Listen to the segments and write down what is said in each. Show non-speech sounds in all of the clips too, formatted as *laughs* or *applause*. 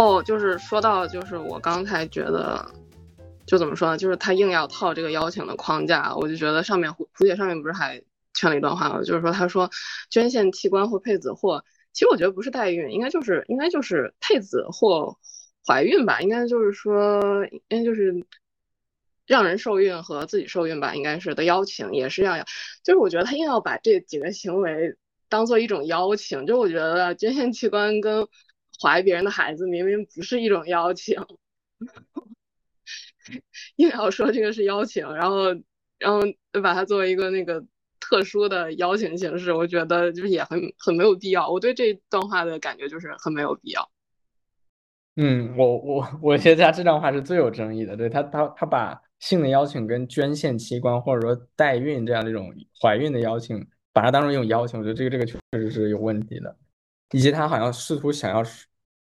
哦，就是说到，就是我刚才觉得，就怎么说呢？就是他硬要套这个邀请的框架，我就觉得上面胡胡姐上面不是还圈了一段话吗？就是说他说捐献器官或配子或，其实我觉得不是代孕，应该就是应该就是配子或怀孕吧，应该就是说应该就是让人受孕和自己受孕吧，应该是的邀请也是要要，就是我觉得他硬要把这几个行为当做一种邀请，就我觉得捐献器官跟怀别人的孩子明明不是一种邀请，*laughs* 硬要说这个是邀请，然后然后把它作为一个那个特殊的邀请形式，我觉得就是也很很没有必要。我对这段话的感觉就是很没有必要。嗯，我我我觉得他这段话是最有争议的，对他他他把性的邀请跟捐献器官或者说代孕这样的一种怀孕的邀请，把它当成一种邀请，我觉得这个这个确实是有问题的，以及他好像试图想要。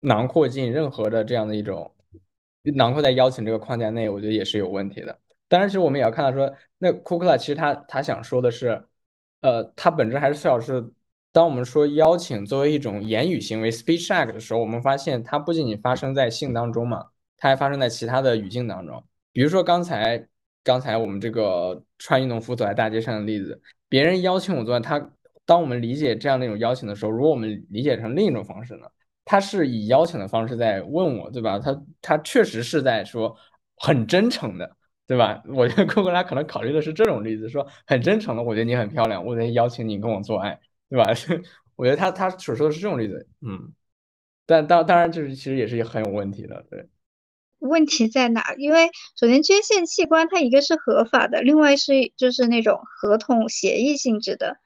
囊括进任何的这样的一种囊括在邀请这个框架内，我觉得也是有问题的。当然，其实我们也要看到说，那库克拉其实他他想说的是，呃，他本质还是需要是，当我们说邀请作为一种言语行为 （speech act） 的时候，我们发现它不仅仅发生在性当中嘛，它还发生在其他的语境当中。比如说刚才刚才我们这个穿运动服走在大街上的例子，别人邀请我做，他当我们理解这样的一种邀请的时候，如果我们理解成另一种方式呢？他是以邀请的方式在问我，对吧？他他确实是在说很真诚的，对吧？我觉得 *laughs* 库克拉可能考虑的是这种例子，说很真诚的，我觉得你很漂亮，我得邀请你跟我做爱，对吧？*laughs* 我觉得他他所说的是这种例子，嗯。但当当然就是其实也是很有问题的，对。问题在哪？因为首先捐献器官，它一个是合法的，另外是就是那种合同协议性质的。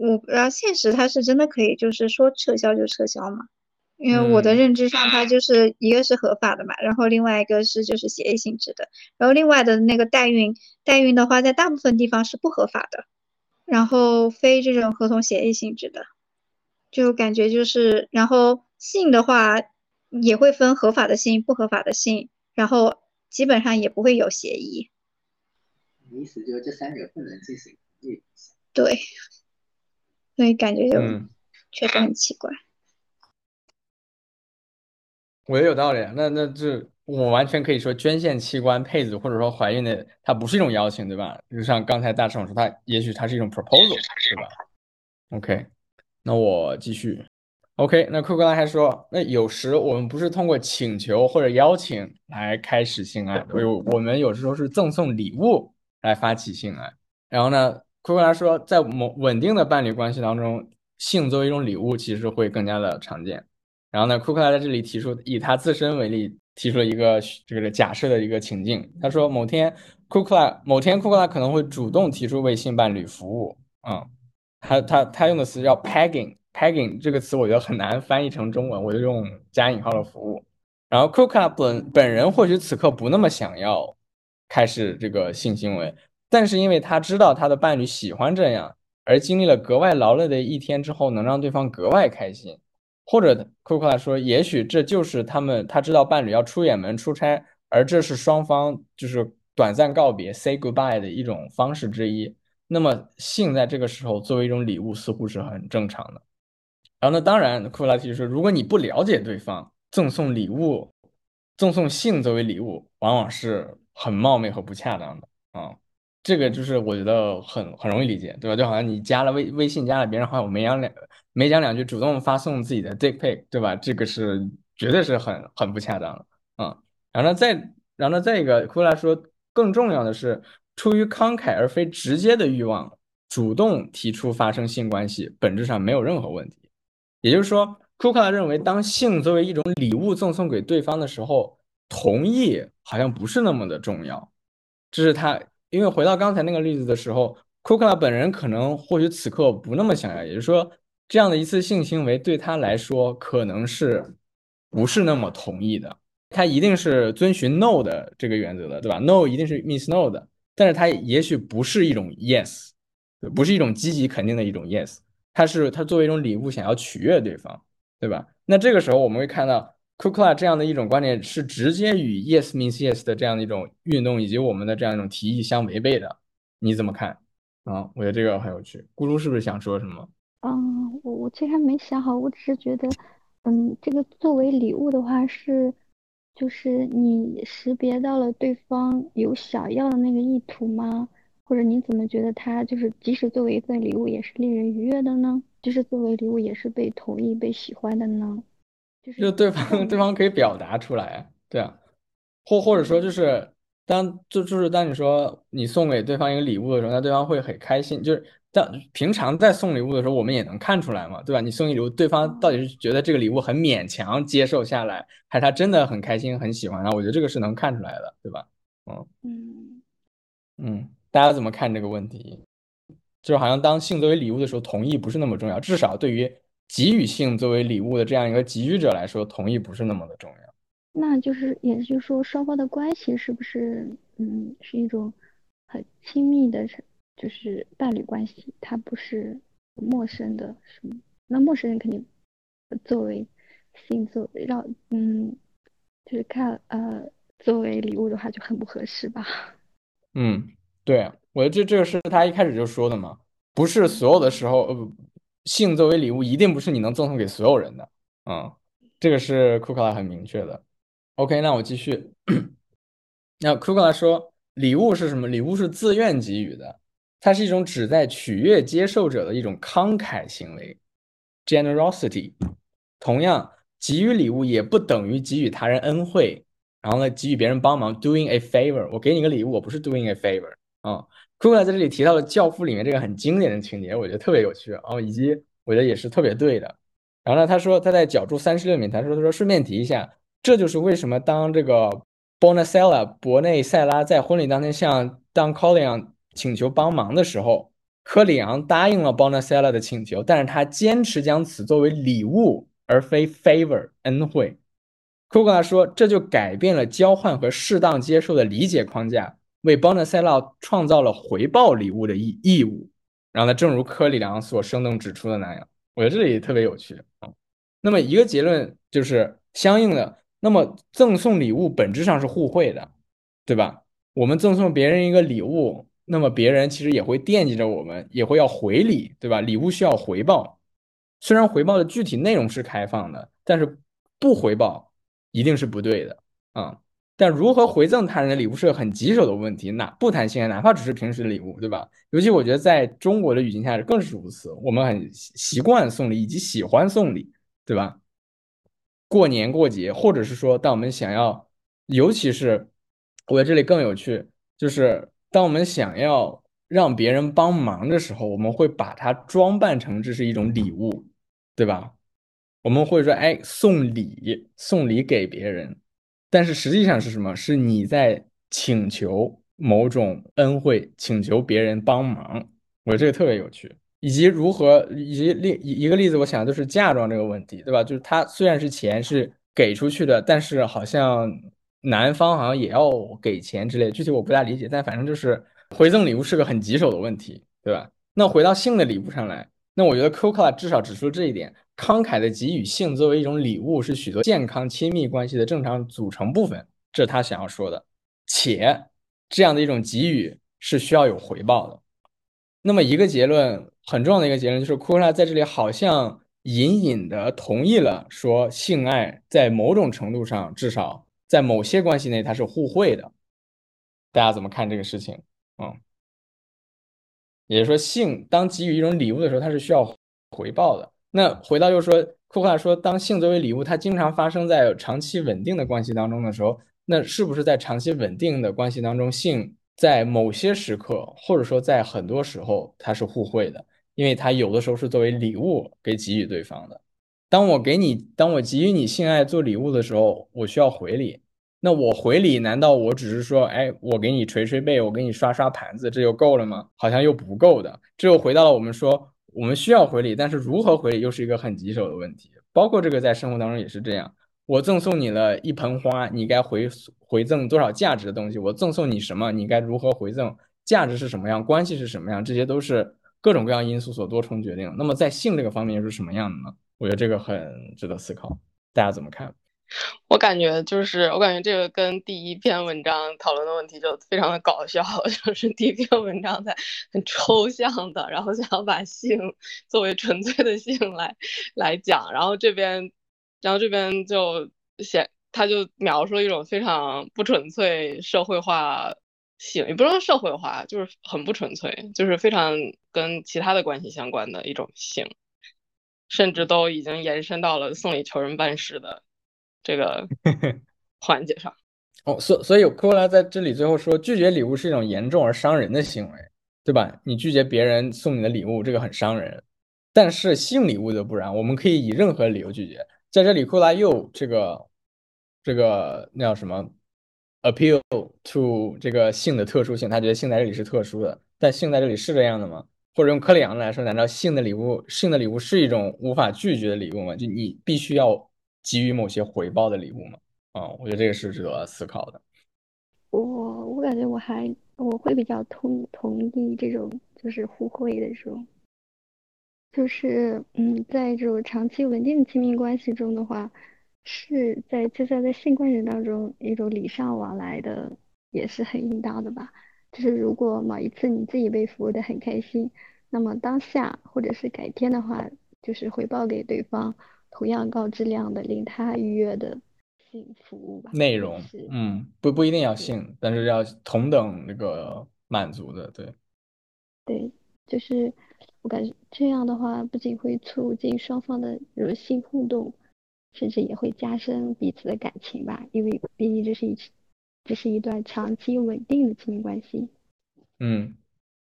我不知道现实它是真的可以，就是说撤销就撤销吗？因为我的认知上，它就是一个是合法的嘛，然后另外一个是就是协议性质的，然后另外的那个代孕，代孕的话，在大部分地方是不合法的，然后非这种合同协议性质的，就感觉就是，然后性的话也会分合法的性、不合法的性，然后基本上也不会有协议。意思就是这三者不能进行对，所以感觉就确实很奇怪。我觉得有道理，那那这我完全可以说，捐献器官、配子或者说怀孕的，它不是一种邀请，对吧？就像刚才大圣说，它也许它是一种 proposal，对吧？OK，那我继续。OK，那库克拉还说，那有时我们不是通过请求或者邀请来开始性爱，有我们有时候是赠送礼物来发起性爱。然后呢，库克拉说，在某稳定的伴侣关系当中，性作为一种礼物，其实会更加的常见。然后呢，库克拉在这里提出，以他自身为例，提出了一个这个假设的一个情境。他说，某天库克拉某天库克拉可能会主动提出为性伴侣服务。嗯，他他他用的词叫 pegging，pegging 这个词我觉得很难翻译成中文，我就用加引号的服务。然后库克拉本本人或许此刻不那么想要开始这个性行为，但是因为他知道他的伴侣喜欢这样，而经历了格外劳累的一天之后，能让对方格外开心。或者库克拉说，也许这就是他们他知道伴侣要出远门出差，而这是双方就是短暂告别 say goodbye 的一种方式之一。那么性在这个时候作为一种礼物，似乎是很正常的。然后呢，当然库克拉提出，如果你不了解对方，赠送礼物，赠送性作为礼物，往往是很冒昧和不恰当的啊。这个就是我觉得很很容易理解，对吧？就好像你加了微微信，加了别人好友，没养两没讲两句，主动发送自己的 dick pic，对吧？这个是绝对是很很不恰当的，嗯。然后呢，再然后呢，再一个，库拉说，更重要的是，出于慷慨而非直接的欲望，主动提出发生性关系，本质上没有任何问题。也就是说，库克拉认为，当性作为一种礼物赠送给对方的时候，同意好像不是那么的重要，这是他。因为回到刚才那个例子的时候，库克拉本人可能或许此刻不那么想要，也就是说，这样的一次性行为对他来说可能是不是那么同意的。他一定是遵循 no 的这个原则的，对吧？no 一定是 means no 的，但是他也许不是一种 yes，不是一种积极肯定的一种 yes，他是他作为一种礼物想要取悦对方，对吧？那这个时候我们会看到。Cook La 这样的一种观点是直接与 yes means yes 的这样的一种运动以及我们的这样一种提议相违背的，你怎么看？啊，我觉得这个很有趣。咕噜是不是想说什么？嗯，我我其实还没想好，我只是觉得，嗯，这个作为礼物的话是，就是你识别到了对方有想要的那个意图吗？或者你怎么觉得他就是即使作为一份礼物也是令人愉悦的呢？就是作为礼物也是被同意、被喜欢的呢？就是就对方对方可以表达出来啊，对啊，或或者说就是当就就是当你说你送给对方一个礼物的时候，那对方会很开心。就是当平常在送礼物的时候，我们也能看出来嘛，对吧？你送一礼物，对方到底是觉得这个礼物很勉强接受下来，还是他真的很开心很喜欢？然后我觉得这个是能看出来的，对吧？嗯嗯。嗯，大家怎么看这个问题？就是好像当性作为礼物的时候，同意不是那么重要，至少对于给予性作为礼物的这样一个给予者来说，同意不是那么的重要。那就是，也就是说，双方的关系是不是，嗯，是一种很亲密的，就是伴侣关系，它不是陌生的，什么？那陌生人肯定作为性作为让，嗯，就是看，呃，作为礼物的话就很不合适吧？*laughs* 嗯，对，我觉得这这个是他一开始就说的嘛，不是所有的时候，呃，不性作为礼物一定不是你能赠送给所有人的，嗯，这个是库克拉很明确的。OK，那我继续。*coughs* 那库克拉说，礼物是什么？礼物是自愿给予的，它是一种旨在取悦接受者的一种慷慨行为，generosity。同样，给予礼物也不等于给予他人恩惠，然后呢，给予别人帮忙，doing a favor。我给你个礼物，我不是 doing a favor 啊。库克在这里提到了《教父》里面这个很经典的情节，我觉得特别有趣哦，以及我觉得也是特别对的。然后呢，他说他在角注三十六里面，他说他说顺便提一下，这就是为什么当这个 Bonacella 伯内塞拉在婚礼当天向当 Collian 请求帮忙的时候，科里昂答应了 Bonacella 的请求，但是他坚持将此作为礼物而非 favor 恩惠。库克拉说，这就改变了交换和适当接受的理解框架，为 Bonacella 创造了回报礼物的义义务。然后呢，正如科里昂所生动指出的那样，我觉得这里特别有趣啊。那么一个结论就是相应的，那么赠送礼物本质上是互惠的，对吧？我们赠送别人一个礼物，那么别人其实也会惦记着我们，也会要回礼，对吧？礼物需要回报，虽然回报的具体内容是开放的，但是不回报一定是不对的啊。但如何回赠他人的礼物是个很棘手的问题，哪不谈性爱，哪怕只是平时的礼物，对吧？尤其我觉得在中国的语境下更是如此，我们很习习惯送礼以及喜欢送礼，对吧？过年过节，或者是说，当我们想要，尤其是我觉得这里更有趣，就是当我们想要让别人帮忙的时候，我们会把它装扮成这是一种礼物，对吧？我们会说，哎，送礼，送礼给别人。但是实际上是什么？是你在请求某种恩惠，请求别人帮忙。我觉得这个特别有趣，以及如何，以及另一个例子，我想就是嫁妆这个问题，对吧？就是它虽然是钱是给出去的，但是好像男方好像也要给钱之类，具体我不大理解。但反正就是回赠礼物是个很棘手的问题，对吧？那回到性的礼物上来，那我觉得 Coca 至少指出这一点。慷慨的给予性作为一种礼物，是许多健康亲密关系的正常组成部分，这是他想要说的。且这样的一种给予是需要有回报的。那么一个结论很重要的一个结论就是，库克拉在这里好像隐隐的同意了，说性爱在某种程度上，至少在某些关系内，它是互惠的。大家怎么看这个事情？嗯，也就是说，性当给予一种礼物的时候，它是需要回报的。那回到就是说，库克说，当性作为礼物，它经常发生在长期稳定的关系当中的时候，那是不是在长期稳定的关系当中，性在某些时刻，或者说在很多时候，它是互惠的？因为它有的时候是作为礼物给给予对方的。当我给你，当我给予你性爱做礼物的时候，我需要回礼。那我回礼，难道我只是说，哎，我给你捶捶背，我给你刷刷盘子，这就够了吗？好像又不够的。这又回到了我们说。我们需要回礼，但是如何回礼又是一个很棘手的问题。包括这个在生活当中也是这样。我赠送你了一盆花，你该回回赠多少价值的东西？我赠送你什么？你该如何回赠？价值是什么样？关系是什么样？这些都是各种各样因素所多重决定。那么在性这个方面又是什么样的呢？我觉得这个很值得思考。大家怎么看？我感觉就是，我感觉这个跟第一篇文章讨论的问题就非常的搞笑，*laughs* 就是第一篇文章在很抽象的，然后想要把性作为纯粹的性来来讲，然后这边然后这边就写，他就描述了一种非常不纯粹社会化性，也不是说社会化，就是很不纯粹，就是非常跟其他的关系相关的一种性，甚至都已经延伸到了送礼求人办事的这个 *laughs* 环节上。*laughs* 哦，所所以库克拉在这里最后说，拒绝礼物是一种严重而伤人的行为，对吧？你拒绝别人送你的礼物，这个很伤人。但是性礼物就不然，我们可以以任何理由拒绝。在这里，库克拉又这个这个那叫什么？appeal to 这个性的特殊性，他觉得性在这里是特殊的。但性在这里是这样的吗？或者用克里昂来说，难道性的礼物，性的礼物是一种无法拒绝的礼物吗？就你必须要给予某些回报的礼物吗？啊，我觉得这个是值得思考的。我我感觉我还我会比较同同意这种就是互惠的这种，就是嗯，在这种长期稳定的亲密关系中的话，是在就算在性关系当中一种礼尚往来的也是很应当的吧。就是如果某一次你自己被服务的很开心，那么当下或者是改天的话，就是回报给对方同样高质量的令他愉悦的。性服务吧，内容，嗯，不不一定要性，但是要同等那个满足的，对，对，就是我感觉这样的话，不仅会促进双方的柔性互动，甚至也会加深彼此的感情吧，因为毕竟这是一这是一段长期稳定的亲密关系。嗯，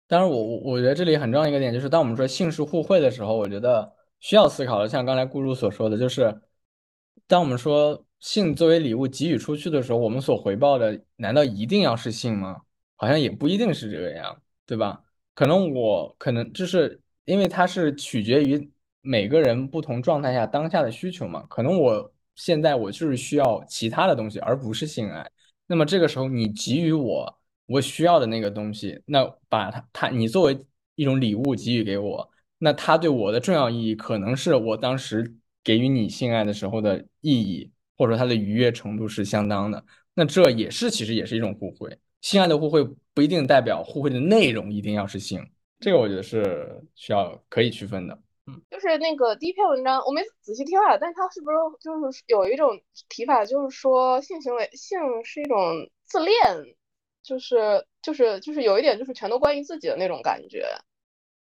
当然，我我我觉得这里很重要一个点就是，当我们说性是互惠的时候，我觉得需要思考的，像刚才顾主所说的，就是当我们说。性作为礼物给予出去的时候，我们所回报的难道一定要是性吗？好像也不一定是这个样，对吧？可能我可能就是因为它是取决于每个人不同状态下当下的需求嘛。可能我现在我就是需要其他的东西，而不是性爱。那么这个时候你给予我我需要的那个东西，那把它它你作为一种礼物给予给我，那它对我的重要意义可能是我当时给予你性爱的时候的意义。或者说它的愉悦程度是相当的，那这也是其实也是一种互惠。性爱的互惠不一定代表互惠的内容一定要是性，这个我觉得是需要可以区分的。就是那个第一篇文章我没仔细听啊，但是它是不是就是有一种提法，就是说性行为性是一种自恋，就是就是就是有一点就是全都关于自己的那种感觉。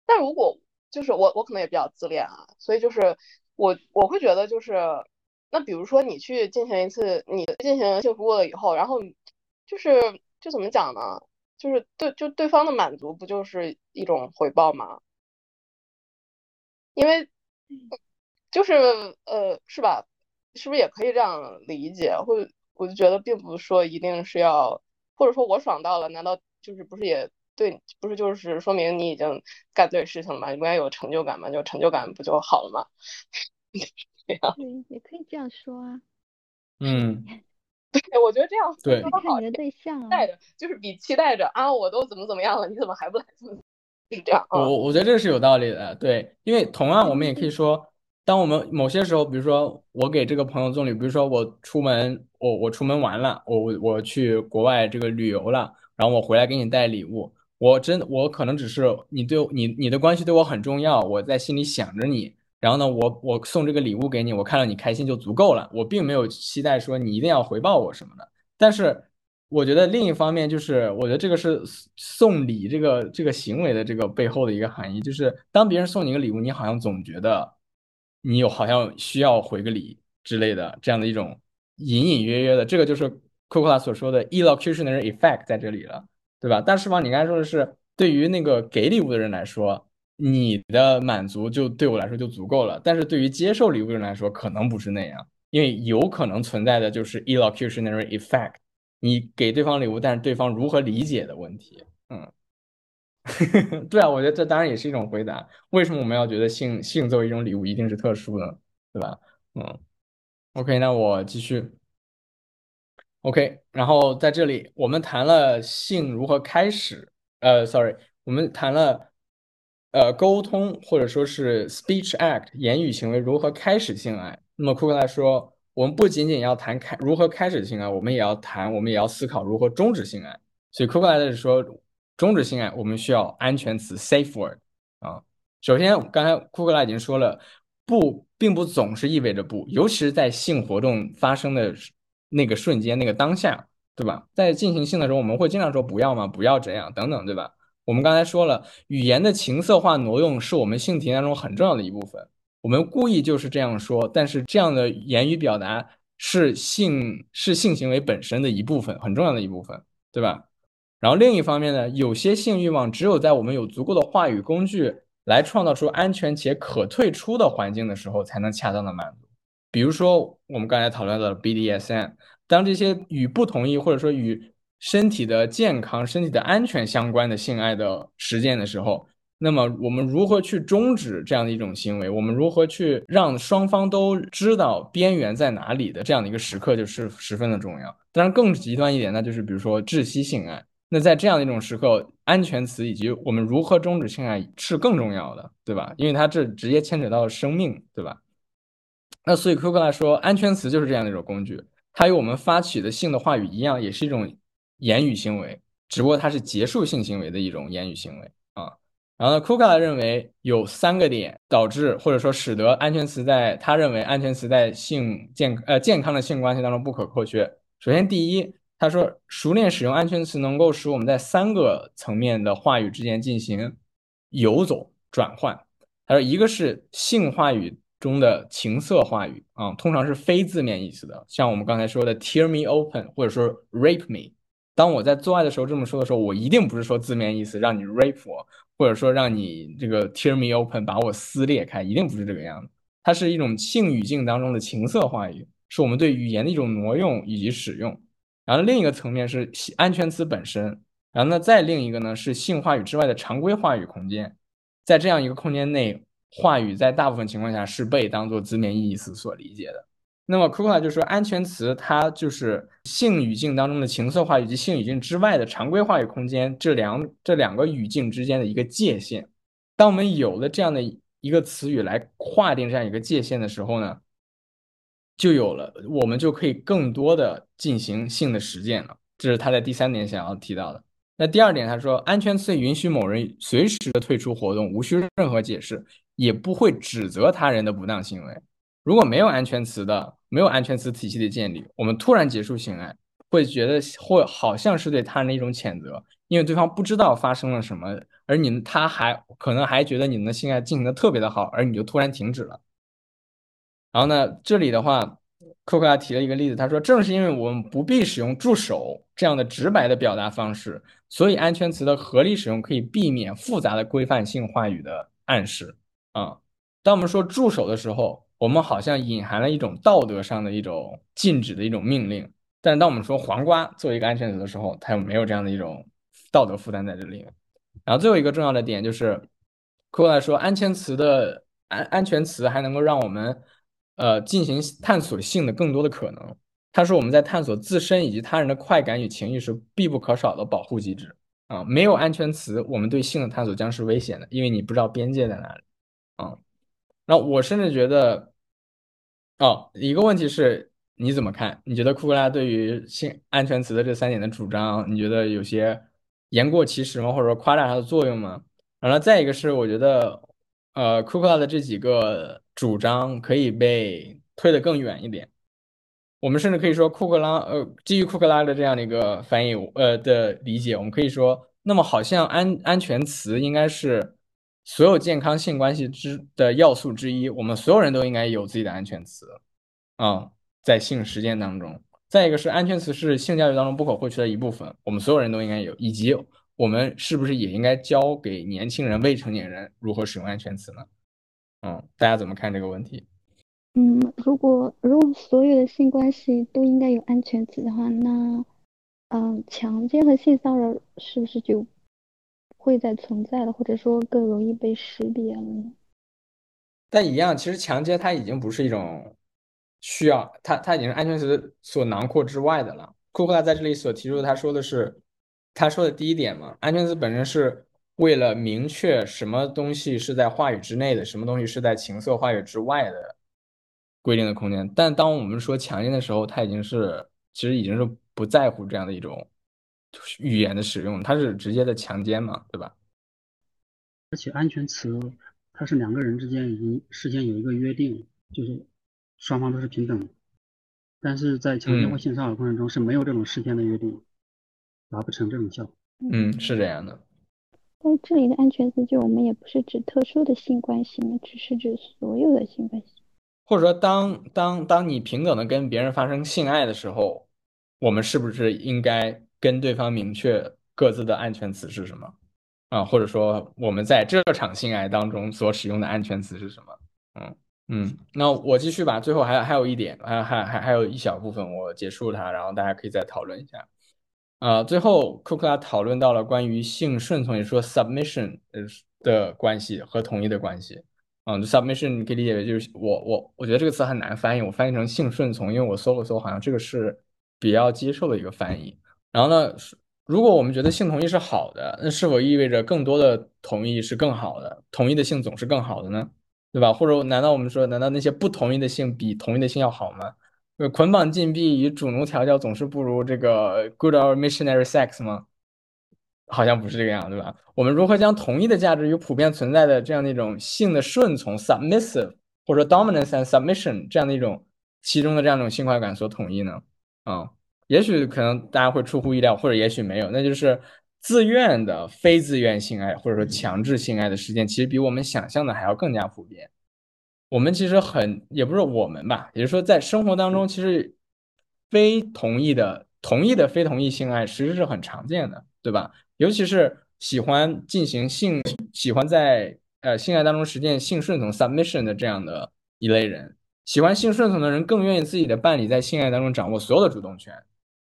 但如果就是我我可能也比较自恋啊，所以就是我我会觉得就是。那比如说你去进行一次，你进行性服务了以后，然后就是就怎么讲呢？就是对就对方的满足不就是一种回报吗？因为就是呃是吧？是不是也可以这样理解？或我就觉得并不是说一定是要，或者说我爽到了，难道就是不是也对？不是就是说明你已经干对事情了吗？你不应该有成就感嘛？有成就感不就好了吗？*laughs* 对，也可以这样说啊。嗯，*laughs* 对，我觉得这样对，看你的对象啊，带着就是比期待着啊，我都怎么怎么样了，你怎么还不来？是这样。我我觉得这是有道理的，对，因为同样我们也可以说，当我们某些时候，比如说我给这个朋友送礼，比如说我出门，我我出门玩了，我我我去国外这个旅游了，然后我回来给你带礼物，我真我可能只是你对你你的关系对我很重要，我在心里想着你。然后呢，我我送这个礼物给你，我看到你开心就足够了，我并没有期待说你一定要回报我什么的。但是我觉得另一方面就是，我觉得这个是送礼这个这个行为的这个背后的一个含义，就是当别人送你一个礼物，你好像总觉得你有好像需要回个礼之类的这样的一种隐隐约约的，这个就是库克拉所说的 elocutionary effect 在这里了，对吧？但是吧，你刚才说的是对于那个给礼物的人来说。你的满足就对我来说就足够了，但是对于接受礼物的人来说，可能不是那样，因为有可能存在的就是 elocutionary effect，你给对方礼物，但是对方如何理解的问题。嗯，*laughs* 对啊，我觉得这当然也是一种回答。为什么我们要觉得性性作为一种礼物一定是特殊的，对吧？嗯，OK，那我继续。OK，然后在这里我们谈了性如何开始，呃，sorry，我们谈了。呃，沟通或者说是 speech act 言语行为如何开始性爱？那么库克来说，我们不仅仅要谈开如何开始性爱，我们也要谈，我们也要思考如何终止性爱。所以库克来的是说，终止性爱我们需要安全词 safe word 啊。首先，刚才库克拉已经说了，不并不总是意味着不，尤其是在性活动发生的那个瞬间、那个当下，对吧？在进行性的时候，我们会经常说不要吗？不要这样，等等，对吧？我们刚才说了，语言的情色化挪用是我们性体验当中很重要的一部分。我们故意就是这样说，但是这样的言语表达是性是性行为本身的一部分，很重要的一部分，对吧？然后另一方面呢，有些性欲望只有在我们有足够的话语工具来创造出安全且可退出的环境的时候，才能恰当的满足。比如说我们刚才讨论的 BDSM，当这些与不同意或者说与身体的健康、身体的安全相关的性爱的实践的时候。那么我们如何去终止这样的一种行为？我们如何去让双方都知道边缘在哪里的这样的一个时刻，就是十分的重要。当然，更极端一点，那就是比如说窒息性爱。那在这样的一种时刻，安全词以及我们如何终止性爱是更重要的，对吧？因为它这直接牵扯到生命，对吧？那所以科克来说，安全词就是这样的一种工具，它与我们发起的性的话语一样，也是一种言语行为，只不过它是结束性行为的一种言语行为。然后呢，库卡认为有三个点导致或者说使得安全词在他认为安全词在性健呃健康的性关系当中不可或缺。首先，第一，他说熟练使用安全词能够使我们在三个层面的话语之间进行游走转换。他说，一个是性话语中的情色话语啊，通常是非字面意思的，像我们刚才说的 “tear me open” 或者说 “rape me”。当我在做爱的时候这么说的时候，我一定不是说字面意思让你 rape 我。或者说让你这个 tear me open 把我撕裂开，一定不是这个样子。它是一种性语境当中的情色话语，是我们对语言的一种挪用以及使用。然后另一个层面是安全词本身，然后呢再另一个呢是性话语之外的常规话语空间。在这样一个空间内，话语在大部分情况下是被当做字面意思所理解的。那么 k u k a 就说，安全词它就是性语境当中的情色话以及性语境之外的常规话语空间这两这两个语境之间的一个界限。当我们有了这样的一个词语来划定这样一个界限的时候呢，就有了我们就可以更多的进行性的实践了。这是他在第三点想要提到的。那第二点，他说，安全词允许某人随时的退出活动，无需任何解释，也不会指责他人的不当行为。如果没有安全词的，没有安全词体系的建立，我们突然结束性爱，会觉得或好像是对他人的一种谴责，因为对方不知道发生了什么，而你他还可能还觉得你们的性爱进行的特别的好，而你就突然停止了。然后呢，这里的话，克克拉提了一个例子，他说，正是因为我们不必使用助手这样的直白的表达方式，所以安全词的合理使用可以避免复杂的规范性话语的暗示啊。当我们说助手的时候。我们好像隐含了一种道德上的一种禁止的一种命令，但是当我们说黄瓜作为一个安全词的时候，它又没有这样的一种道德负担在这里。然后最后一个重要的点就是，客观来说，安全词的安安全词还能够让我们呃进行探索性的更多的可能。它是我们在探索自身以及他人的快感与情欲时必不可少的保护机制啊。没有安全词，我们对性的探索将是危险的，因为你不知道边界在哪里啊。那我甚至觉得。哦，一个问题是你怎么看？你觉得库克拉对于性安全词的这三点的主张，你觉得有些言过其实吗？或者说夸大它的作用吗？然后再一个是，我觉得，呃，库克拉的这几个主张可以被推得更远一点。我们甚至可以说，库克拉，呃，基于库克拉的这样的一个翻译，呃的理解，我们可以说，那么好像安安全词应该是。所有健康性关系之的要素之一，我们所有人都应该有自己的安全词啊，在性实践当中。再一个是安全词是性教育当中不可或缺的一部分，我们所有人都应该有，以及我们是不是也应该教给年轻人、未成年人如何使用安全词呢？嗯，大家怎么看这个问题？嗯，如果如果所有的性关系都应该有安全词的话，那嗯，强奸和性骚扰是不是就？会在存在的，或者说更容易被识别了呢？但一样，其实强奸它已经不是一种需要，它它已经是安全词所囊括之外的了。库克拉在这里所提出的，他说的是，他说的第一点嘛，安全词本身是为了明确什么东西是在话语之内的，什么东西是在情色话语之外的规定的空间。但当我们说强奸的时候，它已经是其实已经是不在乎这样的一种。语言的使用，它是直接的强奸嘛，对吧？而且安全词，它是两个人之间已经事先有一个约定，就是双方都是平等的，但是在强奸或性骚扰过程中是没有这种事先的约定，达不成这种效果。嗯，是这样的。但这里的安全词就我们也不是指特殊的性关系嘛，只是指所有的性关系。或者说当当当你平等的跟别人发生性爱的时候，我们是不是应该跟对方明确各自的安全词是什么啊？或者说我们在这场性爱当中所使用的安全词是什么？嗯嗯，那我继续吧。最后还还有一点，还还还还有一小部分我结束它，然后大家可以再讨论一下。啊，最后库克拉讨论到了关于性顺从，也说 submission 的关系和同意的关系。嗯，submission 你可以理解为就是我我我觉得这个词很难翻译，我翻译成性顺从，因为我搜了搜，好像这个是比较接受的一个翻译。然后呢，如果我们觉得性同意是好的，那是否意味着更多的同意是更好的？同意的性总是更好的呢？对吧？或者难道我们说，难道那些不同意的性比同意的性要好吗？捆绑禁闭与主奴调教总是不如这个 good or missionary sex 吗？好像不是这个样，对吧？我们如何将同一的价值与普遍存在的这样的一种性的顺从 submissive 或者 dominance and submission 这样的一种其中的这样一种性快感所统一呢？啊，也许可能大家会出乎意料，或者也许没有，那就是自愿的非自愿性爱或者说强制性爱的事件，其实比我们想象的还要更加普遍。我们其实很也不是我们吧，也就是说在生活当中，其实非同意的、同意的非同意性爱其实是很常见的，对吧？尤其是喜欢进行性、喜欢在呃性爱当中实践性顺从 （submission） 的这样的一类人，喜欢性顺从的人更愿意自己的伴侣在性爱当中掌握所有的主动权，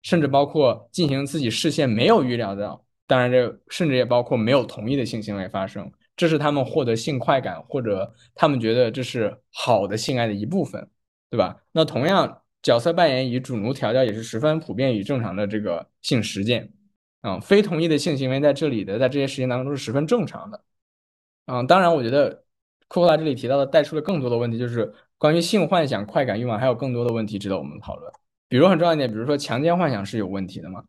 甚至包括进行自己事先没有预料到，当然这甚至也包括没有同意的性行为发生，这是他们获得性快感或者他们觉得这是好的性爱的一部分，对吧？那同样角色扮演与主奴调教也是十分普遍与正常的这个性实践。嗯，非同意的性行为在这里的，在这些实践当中是十分正常的。嗯，当然，我觉得库克拉这里提到的带出了更多的问题，就是关于性幻想、快感欲望，还有更多的问题值得我们讨论。比如很重要一点，比如说强奸幻想是有问题的吗？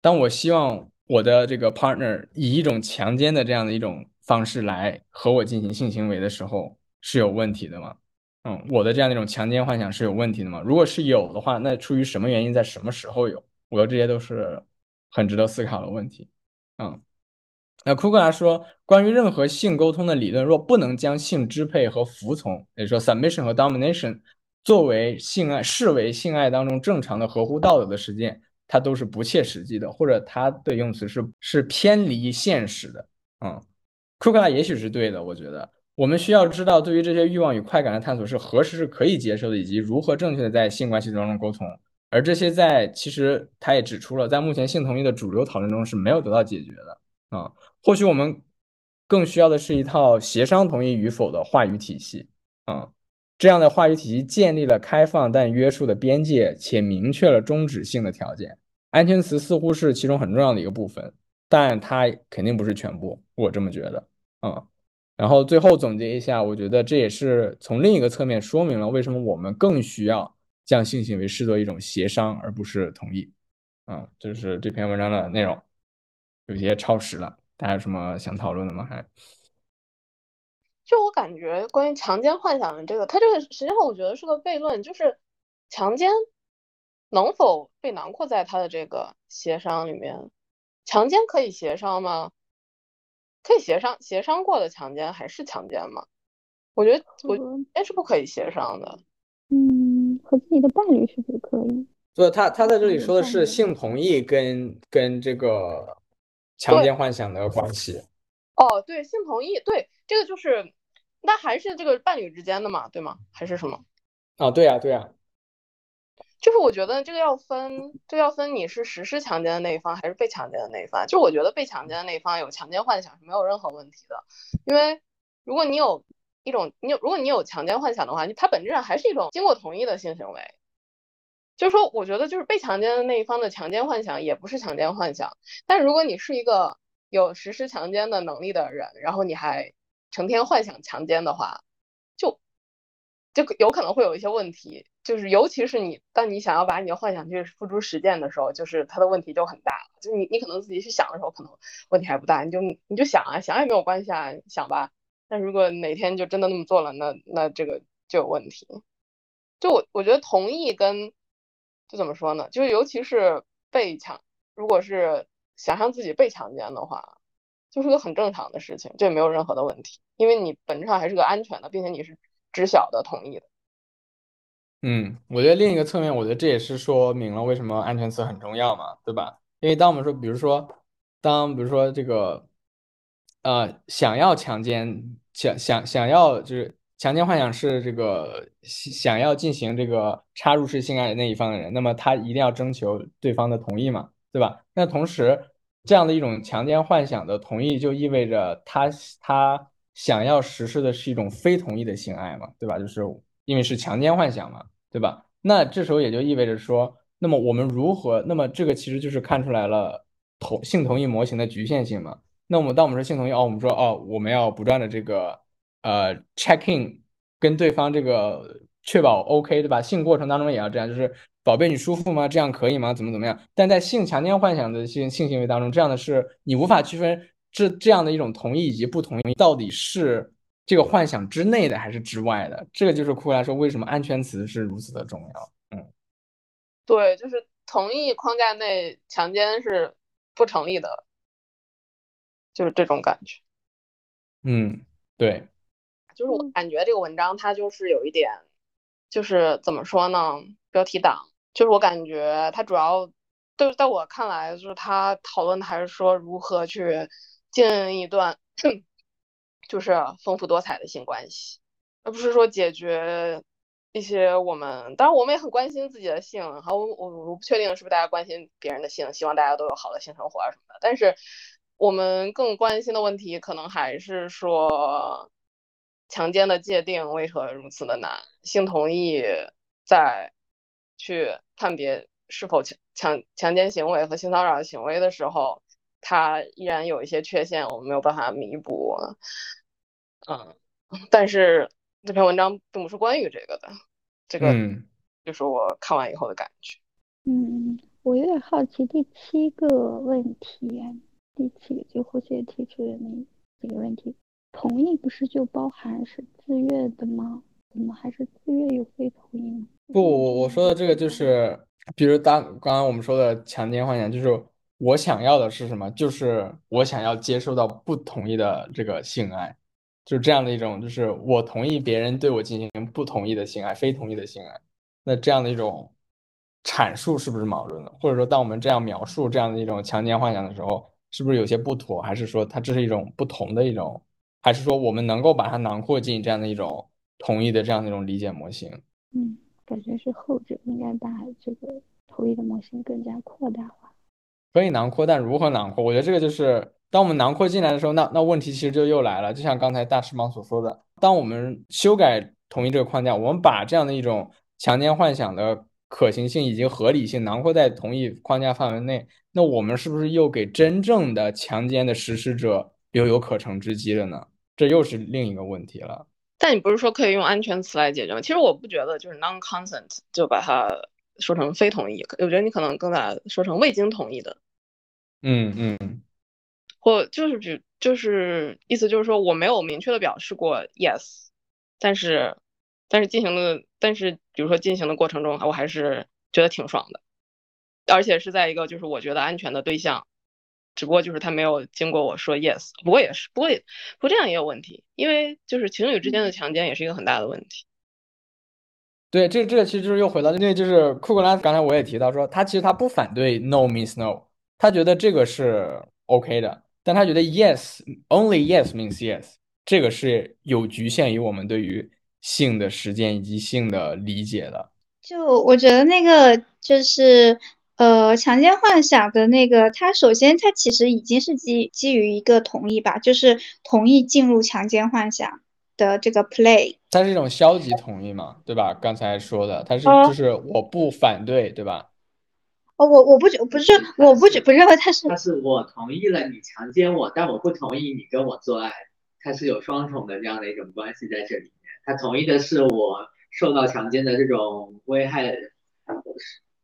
当我希望我的这个 partner 以一种强奸的这样的一种方式来和我进行性行为的时候，是有问题的吗？嗯，我的这样的一种强奸幻想是有问题的吗？如果是有的话，那出于什么原因，在什么时候有？我觉得这些都是。很值得思考的问题，嗯，那库克拉说，关于任何性沟通的理论，若不能将性支配和服从，也就是说 submission 和 domination 作为性爱视为性爱当中正常的合乎道德的实践，它都是不切实际的，或者它的用词是是偏离现实的，嗯，库克拉也许是对的，我觉得我们需要知道，对于这些欲望与快感的探索是何时是可以接受的，以及如何正确的在性关系当中沟通。而这些在其实他也指出了，在目前性同意的主流讨论中是没有得到解决的啊。或许我们更需要的是一套协商同意与否的话语体系啊。这样的话语体系建立了开放但约束的边界，且明确了终止性的条件。安全词似乎是其中很重要的一个部分，但它肯定不是全部。我这么觉得啊。然后最后总结一下，我觉得这也是从另一个侧面说明了为什么我们更需要。将性行为视作一种协商，而不是同意。嗯，就是这篇文章的内容，有些超时了。大家有什么想讨论的吗？还？就我感觉，关于强奸幻想的这个，它这个实际上我觉得是个悖论，就是强奸能否被囊括在它的这个协商里面？强奸可以协商吗？可以协商，协商过的强奸还是强奸吗？我觉得，我觉得是不可以协商的。嗯，和自己的伴侣是不是可以？对，他他在这里说的是性同意跟跟这个强奸幻想的关系。哦，对，性同意，对，这个就是，那还是这个伴侣之间的嘛，对吗？还是什么？啊，对呀，对呀。就是我觉得这个要分，这要分你是实施强奸的那一方还是被强奸的那一方。就我觉得被强奸的那一方有强奸幻想是没有任何问题的，因为如果你有。一种，你有如果你有强奸幻想的话，你它本质上还是一种经过同意的性行为。就是说，我觉得就是被强奸的那一方的强奸幻想也不是强奸幻想。但如果你是一个有实施强奸的能力的人，然后你还成天幻想强奸的话，就就有可能会有一些问题。就是尤其是你当你想要把你的幻想去付诸实践的时候，就是它的问题就很大了。就你你可能自己去想的时候，可能问题还不大，你就你就想啊，想也没有关系啊，想吧。但如果哪天就真的那么做了，那那这个就有问题。就我我觉得同意跟就怎么说呢？就是尤其是被强，如果是想象自己被强奸的话，就是个很正常的事情，这也没有任何的问题，因为你本质上还是个安全的，并且你是知晓的同意的。嗯，我觉得另一个侧面，我觉得这也是说明了为什么安全词很重要嘛，对吧？因为当我们说，比如说，当比如说这个，呃，想要强奸，想想想要就是强奸幻想是这个想要进行这个插入式性爱的那一方的人，那么他一定要征求对方的同意嘛，对吧？那同时，这样的一种强奸幻想的同意，就意味着他他想要实施的是一种非同意的性爱嘛，对吧？就是。因为是强奸幻想嘛，对吧？那这时候也就意味着说，那么我们如何？那么这个其实就是看出来了同性同意模型的局限性嘛。那我们当我们说性同意哦，我们说哦，我们要不断的这个呃 check in 跟对方这个确保 OK 对吧？性过程当中也要这样，就是宝贝你舒服吗？这样可以吗？怎么怎么样？但在性强奸幻想的性性行为当中，这样的是你无法区分这这样的一种同意以及不同意到底是。这个幻想之内的还是之外的？这个就是库来说，为什么安全词是如此的重要？嗯，对，就是同意框架内强奸是不成立的，就是这种感觉。嗯，对，就是我感觉这个文章它就是有一点，就是怎么说呢？标题党，就是我感觉它主要，就是在我看来，就是他讨论的还是说如何去进一段。*clears throat* 就是丰富多彩的性关系，而不是说解决一些我们，当然我们也很关心自己的性，好，我我我不确定是不是大家关心别人的性，希望大家都有好的性生活啊什么的，但是我们更关心的问题可能还是说强奸的界定为何如此的难，性同意在去判别是否强强强奸行为和性骚扰行为的时候，它依然有一些缺陷，我们没有办法弥补。嗯，但是这篇文章并不是关于这个的，这个就是我看完以后的感觉。嗯，我有点好奇第七个问题，第七个就胡姐提出的那几个问题，同意不是就包含是自愿的吗？怎么还是自愿有非同意？不，我我说的这个就是，比如当刚刚我们说的强奸幻想，就是我想要的是什么？就是我想要接受到不同意的这个性爱。就是这样的一种，就是我同意别人对我进行不同意的性爱，非同意的性爱，那这样的一种阐述是不是矛盾的？或者说，当我们这样描述这样的一种强奸幻想的时候，是不是有些不妥？还是说它这是一种不同的一种？还是说我们能够把它囊括进这样的一种同意的这样的一种理解模型？嗯，感觉是后者应该把这个同意的模型更加扩大化。可以囊括，但如何囊括？我觉得这个就是。当我们囊括进来的时候，那那问题其实就又来了。就像刚才大师芒所说的，当我们修改同意这个框架，我们把这样的一种强奸幻想的可行性以及合理性囊括在同意框架范围内，那我们是不是又给真正的强奸的实施者留有可乘之机了呢？这又是另一个问题了。但你不是说可以用安全词来解决吗？其实我不觉得就是 non-consent 就把它说成非同意，我觉得你可能更把说成未经同意的。嗯嗯。或就是比就是意思就是说我没有明确的表示过 yes，但是但是进行的但是比如说进行的过程中我还是觉得挺爽的，而且是在一个就是我觉得安全的对象，只不过就是他没有经过我说 yes，不过也是不过也不过这样也有问题，因为就是情侣之间的强奸也是一个很大的问题。对，这这个其实就是又回到因为就是库克拉斯刚才我也提到说他其实他不反对 no means no，他觉得这个是 OK 的。但他觉得 yes only yes means yes，这个是有局限于我们对于性的实践以及性的理解的。就我觉得那个就是呃强奸幻想的那个，它首先它其实已经是基基于一个同意吧，就是同意进入强奸幻想的这个 play。它是一种消极同意嘛，对吧？刚才说的，它是就是我不反对，对吧？哦，我我不觉不是，我不觉不认为他是，他是我同意了你强奸我，但我不同意你跟我做爱，他是有双重的这样的一种关系在这里面。他同意的是我受到强奸的这种危害，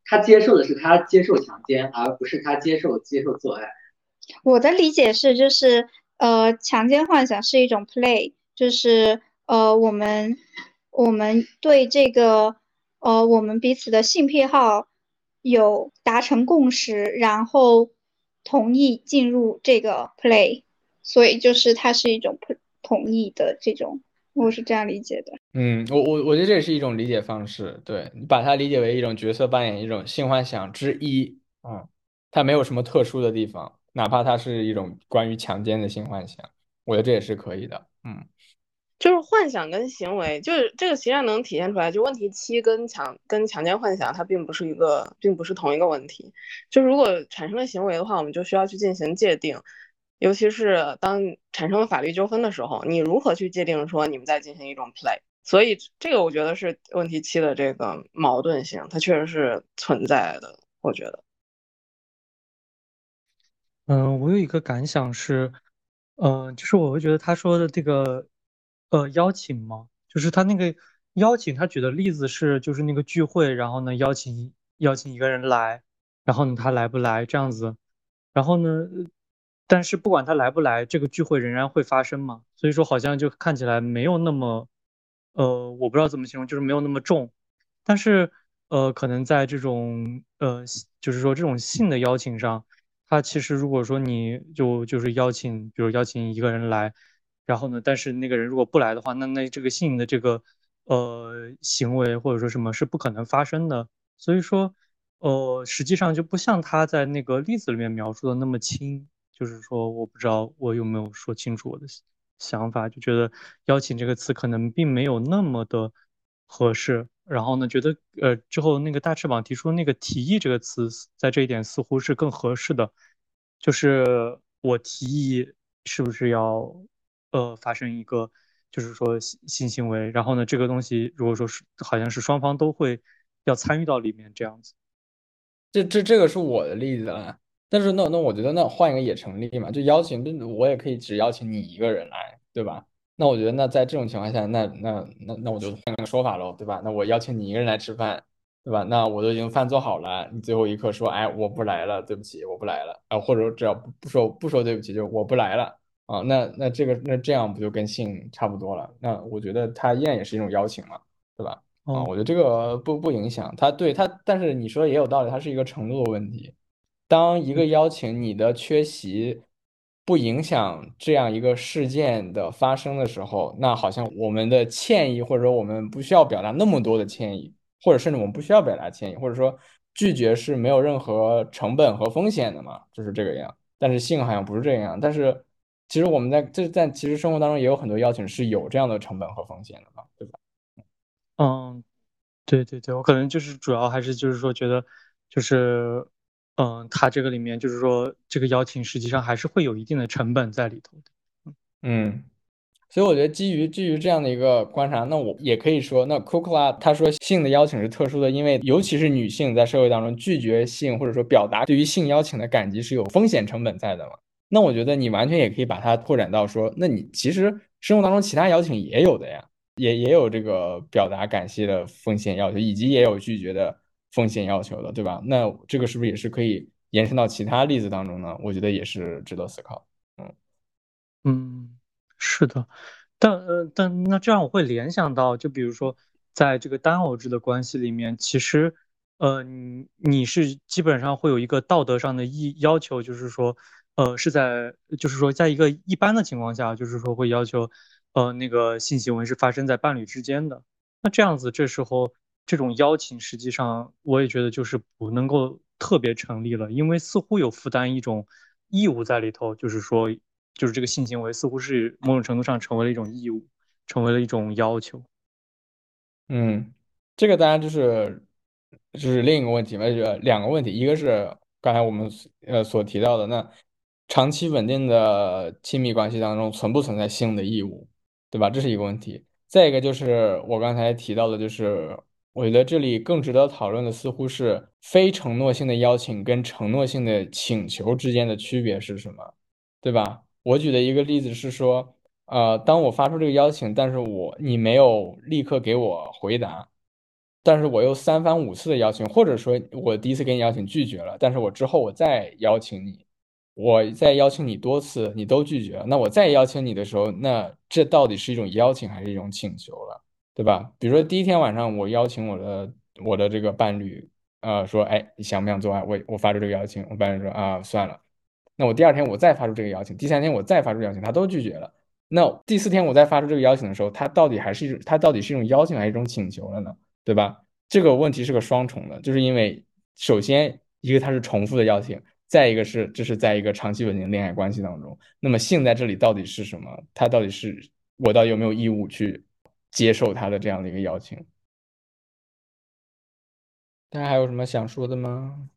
他接受的是他接受强奸，而不是他接受接受做爱。我的理解是，就是呃，强奸幻想是一种 play，就是呃，我们我们对这个呃我们彼此的性癖好有达成共识，然后同意进入这个 play，所以就是它是一种同意的这种，我是这样理解的。嗯，我我我觉得这也是一种理解方式，对你把它理解为一种角色扮演，一种性幻想之一，嗯，它没有什么特殊的地方，哪怕它是一种关于强奸的性幻想，我觉得这也是可以的，嗯。就是幻想跟行为，就是这个实际上能体现出来。就问题七跟强跟强奸幻想，它并不是一个，并不是同一个问题。就如果产生了行为的话，我们就需要去进行界定，尤其是当产生了法律纠纷的时候，你如何去界定说你们在进行一种 play？所以这个我觉得是问题七的这个矛盾性，它确实是存在的。我觉得，嗯，我有一个感想是，嗯，就是我会觉得他说的这个。呃，邀请吗？就是他那个邀请，他举的例子是，就是那个聚会，然后呢，邀请邀请一个人来，然后呢，他来不来这样子，然后呢，但是不管他来不来，这个聚会仍然会发生嘛。所以说，好像就看起来没有那么，呃，我不知道怎么形容，就是没有那么重。但是，呃，可能在这种，呃，就是说这种性的邀请上，他其实如果说你就就是邀请，比如邀请一个人来。然后呢？但是那个人如果不来的话，那那这个性的这个呃行为或者说什么是不可能发生的。所以说，呃，实际上就不像他在那个例子里面描述的那么轻。就是说，我不知道我有没有说清楚我的想法，就觉得邀请这个词可能并没有那么的合适。然后呢，觉得呃之后那个大翅膀提出那个提议这个词，在这一点似乎是更合适的。就是我提议是不是要？呃，发生一个就是说性性行为，然后呢，这个东西如果说是好像是双方都会要参与到里面这样子，这这这个是我的例子了，但是那那我觉得那换一个也成立嘛，就邀请，我也可以只邀请你一个人来，对吧？那我觉得那在这种情况下，那那那那我就换个说法喽，对吧？那我邀请你一个人来吃饭，对吧？那我都已经饭做好了，你最后一刻说，哎，我不来了，对不起，我不来了啊，或者只要不不说不说对不起，就我不来了。啊，那那这个那这样不就跟性差不多了？那我觉得它依然也是一种邀请嘛，对吧？啊，我觉得这个不不影响它，对它，但是你说的也有道理，它是一个程度的问题。当一个邀请你的缺席不影响这样一个事件的发生的时候，那好像我们的歉意或者说我们不需要表达那么多的歉意，或者甚至我们不需要表达歉意，或者说拒绝是没有任何成本和风险的嘛，就是这个样。但是性好像不是这样，但是。其实我们在这在其实生活当中也有很多邀请是有这样的成本和风险的嘛，对吧？嗯，对对对，我可能就是主要还是就是说觉得就是嗯，他这个里面就是说这个邀请实际上还是会有一定的成本在里头的。嗯，所以我觉得基于基于这样的一个观察，那我也可以说，那 Kukla 他说性的邀请是特殊的，因为尤其是女性在社会当中拒绝性或者说表达对于性邀请的感激是有风险成本在的嘛。那我觉得你完全也可以把它拓展到说，那你其实生活当中其他邀请也有的呀，也也有这个表达感谢的风险要求，以及也有拒绝的风险要求的，对吧？那这个是不是也是可以延伸到其他例子当中呢？我觉得也是值得思考。嗯嗯，是的，但呃但那这样我会联想到，就比如说在这个单偶制的关系里面，其实呃你你是基本上会有一个道德上的意要求，就是说。呃，是在，就是说，在一个一般的情况下，就是说会要求，呃，那个性行为是发生在伴侣之间的。那这样子，这时候这种邀请，实际上我也觉得就是不能够特别成立了，因为似乎有负担一种义务在里头，就是说，就是这个性行为似乎是某种程度上成为了一种义务，成为了一种要求。嗯，这个当然就是就是另一个问题嘛，就两个问题，一个是刚才我们呃所提到的那。长期稳定的亲密关系当中存不存在性的义务，对吧？这是一个问题。再一个就是我刚才提到的，就是我觉得这里更值得讨论的似乎是非承诺性的邀请跟承诺性的请求之间的区别是什么，对吧？我举的一个例子是说，呃，当我发出这个邀请，但是我你没有立刻给我回答，但是我又三番五次的邀请，或者说我第一次给你邀请拒绝了，但是我之后我再邀请你。我再邀请你多次，你都拒绝了，那我再邀请你的时候，那这到底是一种邀请还是一种请求了？对吧？比如说第一天晚上我邀请我的我的这个伴侣，呃，说，哎，你想不想做爱？我我发出这个邀请，我伴侣说啊，算了。那我第二天我再发出这个邀请，第三天我再发出邀请，他都拒绝了。那第四天我再发出这个邀请的时候，他到底还是一种他到底是一种邀请还是一种请求了呢？对吧？这个问题是个双重的，就是因为首先一个它是重复的邀请，再一个是这是在一个长期稳定的恋爱关系当中。那么性在这里到底是什么？它到底是我到底有没有义务去接受他的这样的一个邀请？大家还有什么想说的吗？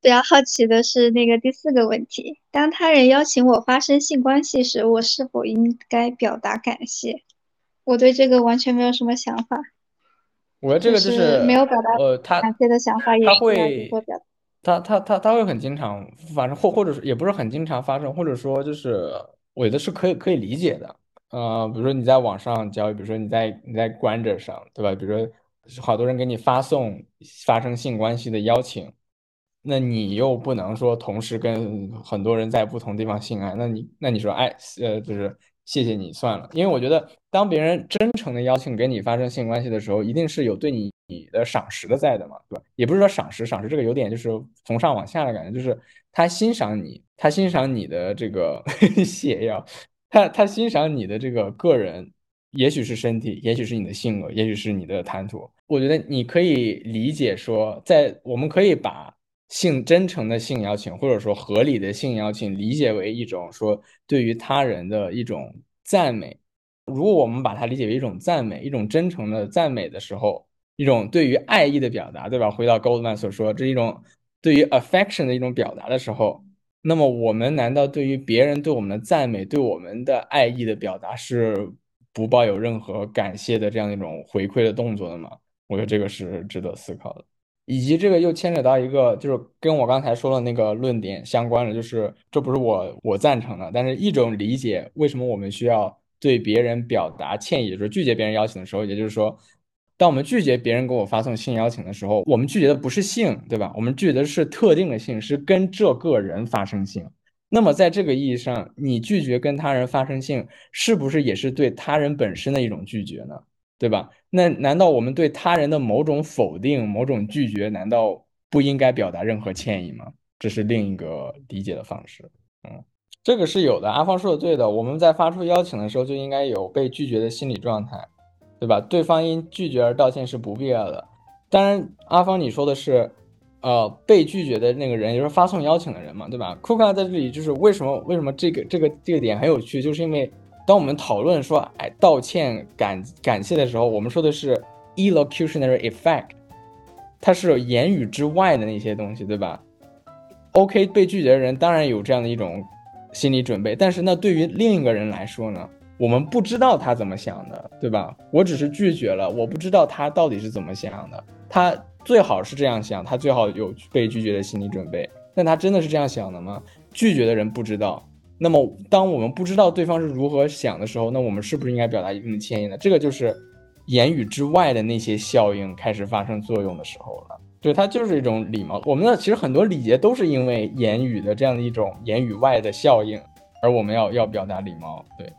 比较好奇的是那个第四个问题：当他人邀请我发生性关系时，我是否应该表达感谢？我对这个完全没有什么想法。我觉得这个就是没有表达呃，他感谢的想法，也会？他他他他会很经常反正，或或者是也不是很经常发生，或者说就是我觉得是可以可以理解的。呃，比如说你在网上交友，比如说你在你在 Grindr 上，对吧？比如说好多人给你发送发生性关系的邀请，那你又不能说同时跟很多人在不同地方性爱，那你那你说哎呃就是谢谢你算了，因为我觉得当别人真诚的邀请给你发生性关系的时候，一定是有对你你的赏识的在的嘛，对吧？也不是说赏识，赏识这个有点就是从上往下的感觉，就是他欣赏你，他欣赏你的这个泻药，他他欣赏你的这个个人，也许是身体，也许是你的性格，也许是你的谈吐。我觉得你可以理解说，在我们可以把性真诚的性邀请，或者说合理的性邀请，理解为一种说对于他人的一种赞美。如果我们把它理解为一种赞美，一种真诚的赞美的时候，一种对于爱意的表达，对吧？回到 Goldman 所说，这是一种对于 affection 的一种表达的时候，那么我们难道对于别人对我们的赞美、对我们的爱意的表达是不抱有任何感谢的这样一种回馈的动作的吗？我觉得这个是值得思考的。以及这个又牵扯到一个，就是跟我刚才说的那个论点相关的，就是这不是我我赞成的，但是一种理解，为什么我们需要对别人表达歉意，就是拒绝别人邀请的时候，也就是说，当我们拒绝别人给我发送性邀请的时候，我们拒绝的不是性，对吧？我们拒绝的是特定的性，是跟这个人发生性。那么在这个意义上，你拒绝跟他人发生性，是不是也是对他人本身的一种拒绝呢？对吧？那难道我们对他人的某种否定、某种拒绝，难道不应该表达任何歉意吗？这是另一个理解的方式。嗯，这个是有的。阿芳说的对的，我们在发出邀请的时候就应该有被拒绝的心理状态，对吧？对方因拒绝而道歉是不必要的。当然，阿芳你说的是，呃，被拒绝的那个人，也就是发送邀请的人嘛，对吧？库卡在这里就是为什么？为什么这个这个这个点很有趣？就是因为。当我们讨论说，哎，道歉、感感谢的时候，我们说的是 elocutionary effect，它是言语之外的那些东西，对吧？OK，被拒绝的人当然有这样的一种心理准备，但是那对于另一个人来说呢，我们不知道他怎么想的，对吧？我只是拒绝了，我不知道他到底是怎么想的。他最好是这样想，他最好有被拒绝的心理准备，但他真的是这样想的吗？拒绝的人不知道。那么，当我们不知道对方是如何想的时候，那我们是不是应该表达一定的歉意呢？这个就是言语之外的那些效应开始发生作用的时候了。对，它就是一种礼貌。我们的其实很多礼节都是因为言语的这样的一种言语外的效应，而我们要要表达礼貌。对。